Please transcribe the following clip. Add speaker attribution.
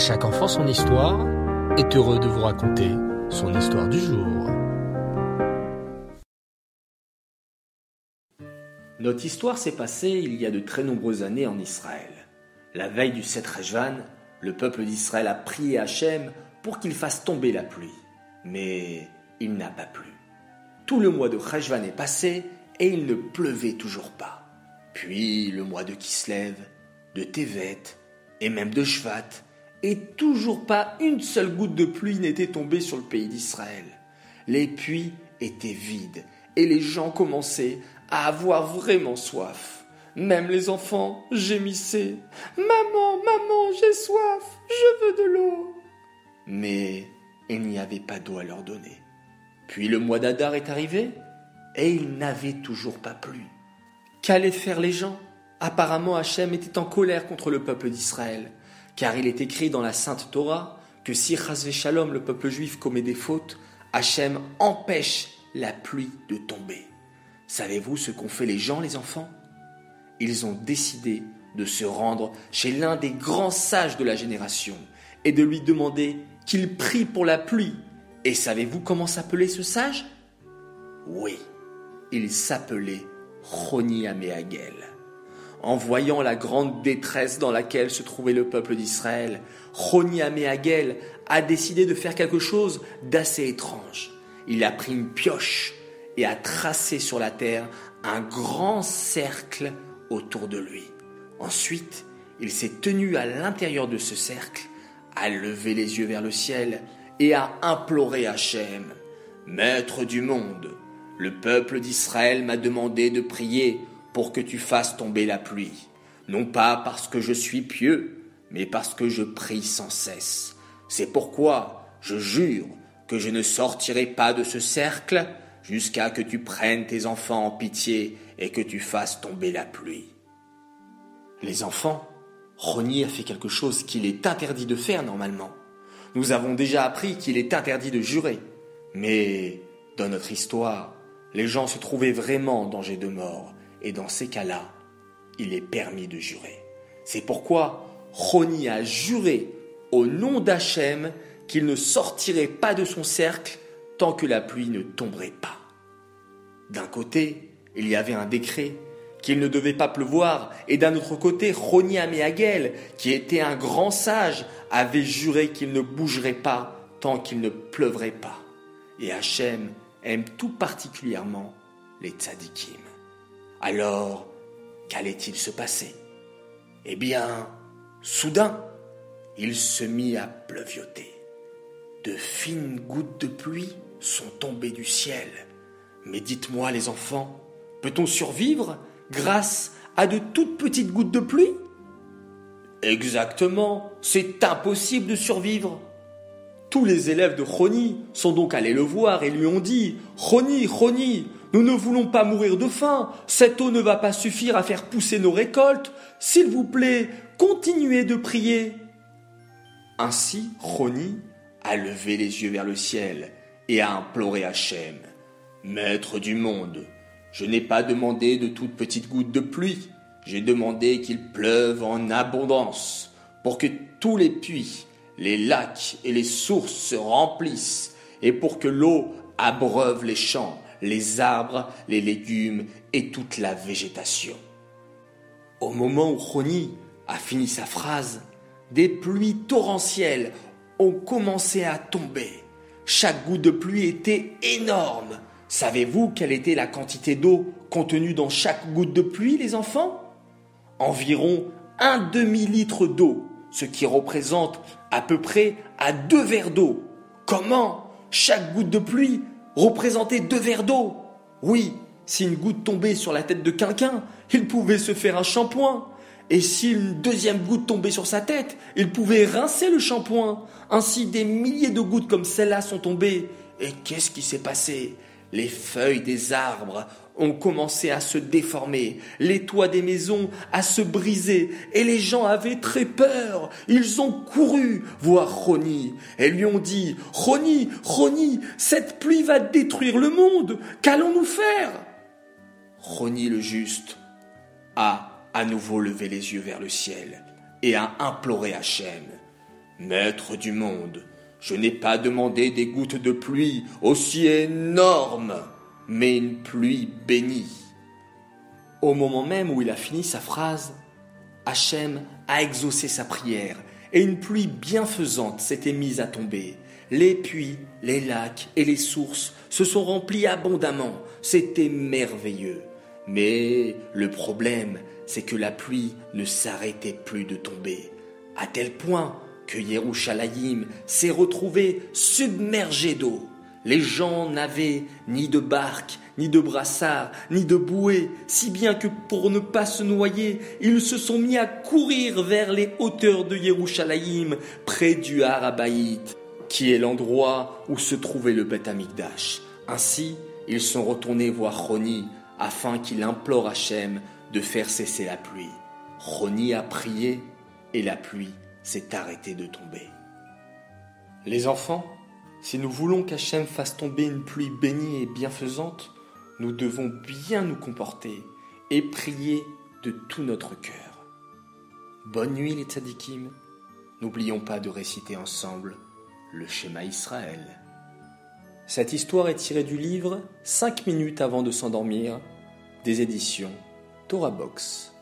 Speaker 1: chaque enfant son histoire est heureux de vous raconter son histoire du jour.
Speaker 2: Notre histoire s'est passée il y a de très nombreuses années en Israël. La veille du 7 Rejvan, le peuple d'Israël a prié Hachem pour qu'il fasse tomber la pluie. Mais il n'a pas plu. Tout le mois de Rejvan est passé et il ne pleuvait toujours pas. Puis le mois de Kislev, de Tevet et même de Shvat, et toujours pas une seule goutte de pluie n'était tombée sur le pays d'Israël. Les puits étaient vides et les gens commençaient à avoir vraiment soif. Même les enfants gémissaient. Maman, maman, j'ai soif, je veux de l'eau. Mais il n'y avait pas d'eau à leur donner. Puis le mois d'Adar est arrivé et il n'avait toujours pas plu. Qu'allaient faire les gens? Apparemment, Hachem était en colère contre le peuple d'Israël, car il est écrit dans la Sainte Torah que si Chazvé le peuple juif, commet des fautes, Hachem empêche la pluie de tomber. Savez-vous ce qu'ont fait les gens, les enfants? Ils ont décidé de se rendre chez l'un des grands sages de la génération et de lui demander qu'il prie pour la pluie. Et savez-vous comment s'appelait ce sage? Oui, il s'appelait Roni Améagel. En voyant la grande détresse dans laquelle se trouvait le peuple d'Israël, Roni Améagel a décidé de faire quelque chose d'assez étrange. Il a pris une pioche et a tracé sur la terre un grand cercle autour de lui. Ensuite, il s'est tenu à l'intérieur de ce cercle, a levé les yeux vers le ciel et a imploré Hachem, Maître du monde, le peuple d'Israël m'a demandé de prier pour que tu fasses tomber la pluie, non pas parce que je suis pieux, mais parce que je prie sans cesse. C'est pourquoi je jure que je ne sortirai pas de ce cercle jusqu'à que tu prennes tes enfants en pitié et que tu fasses tomber la pluie. Les enfants, Ronier a fait quelque chose qu'il est interdit de faire normalement. Nous avons déjà appris qu'il est interdit de jurer. Mais dans notre histoire, les gens se trouvaient vraiment en danger de mort, et dans ces cas-là, il est permis de jurer. C'est pourquoi Roni a juré au nom d'Hachem qu'il ne sortirait pas de son cercle tant que la pluie ne tomberait pas. D'un côté, il y avait un décret qu'il ne devait pas pleuvoir, et d'un autre côté, Roni Améagel, qui était un grand sage, avait juré qu'il ne bougerait pas tant qu'il ne pleuvrait pas. Et Hachem aime tout particulièrement les tzadikim. Alors, qu'allait-il se passer? Eh bien, soudain, il se mit à pleuvioter. De fines gouttes de pluie sont tombées du ciel. Mais dites-moi, les enfants, peut-on survivre grâce à de toutes petites gouttes de pluie? Exactement, c'est impossible de survivre. Tous les élèves de Roni sont donc allés le voir et lui ont dit Roni, Roni, nous ne voulons pas mourir de faim, cette eau ne va pas suffire à faire pousser nos récoltes, s'il vous plaît, continuez de prier. Ainsi, Roni a levé les yeux vers le ciel et a imploré Hachem. Maître du monde, je n'ai pas demandé de toutes petites gouttes de pluie, j'ai demandé qu'il pleuve en abondance, pour que tous les puits, les lacs et les sources se remplissent, et pour que l'eau abreuve les champs, les arbres, les légumes et toute la végétation. Au moment où Roni a fini sa phrase, des pluies torrentielles ont commencé à tomber. Chaque goutte de pluie était énorme. Savez-vous quelle était la quantité d'eau contenue dans chaque goutte de pluie, les enfants? Environ un demi-litre d'eau, ce qui représente à peu près à deux verres d'eau. Comment Chaque goutte de pluie représentait deux verres d'eau. Oui, si une goutte tombait sur la tête de quelqu'un, il pouvait se faire un shampoing. Et si une deuxième goutte tombait sur sa tête, il pouvait rincer le shampoing. Ainsi, des milliers de gouttes comme celle-là sont tombées. Et qu'est-ce qui s'est passé? Les feuilles des arbres ont commencé à se déformer, les toits des maisons à se briser, et les gens avaient très peur. Ils ont couru voir Roni. Et lui ont dit Roni, Roni, cette pluie va détruire le monde. Qu'allons-nous faire? Roni le juste a à nouveau levé les yeux vers le ciel et a imploré Hachem Maître du monde, je n'ai pas demandé des gouttes de pluie aussi énormes, mais une pluie bénie. Au moment même où il a fini sa phrase, Hachem a exaucé sa prière et une pluie bienfaisante s'était mise à tomber. Les puits, les lacs et les sources se sont remplis abondamment. C'était merveilleux. Mais le problème, c'est que la pluie ne s'arrêtait plus de tomber, à tel point que Yerushalayim s'est retrouvé submergé d'eau. Les gens n'avaient ni de barque, ni de brassard, ni de bouée, si bien que pour ne pas se noyer, ils se sont mis à courir vers les hauteurs de Yerushalayim, près du Harabaït, qui est l'endroit où se trouvait le Beth Amikdash. Ainsi, ils sont retournés voir Roni afin qu'il implore Hachem de faire cesser la pluie. Roni a prié et la pluie s'est arrêtée de tomber. Les enfants, si nous voulons qu'Hachem fasse tomber une pluie bénie et bienfaisante, nous devons bien nous comporter et prier de tout notre cœur. Bonne nuit les tzadikim. N'oublions pas de réciter ensemble le schéma Israël. Cette histoire est tirée du livre 5 minutes avant de s'endormir des éditions Torah Box.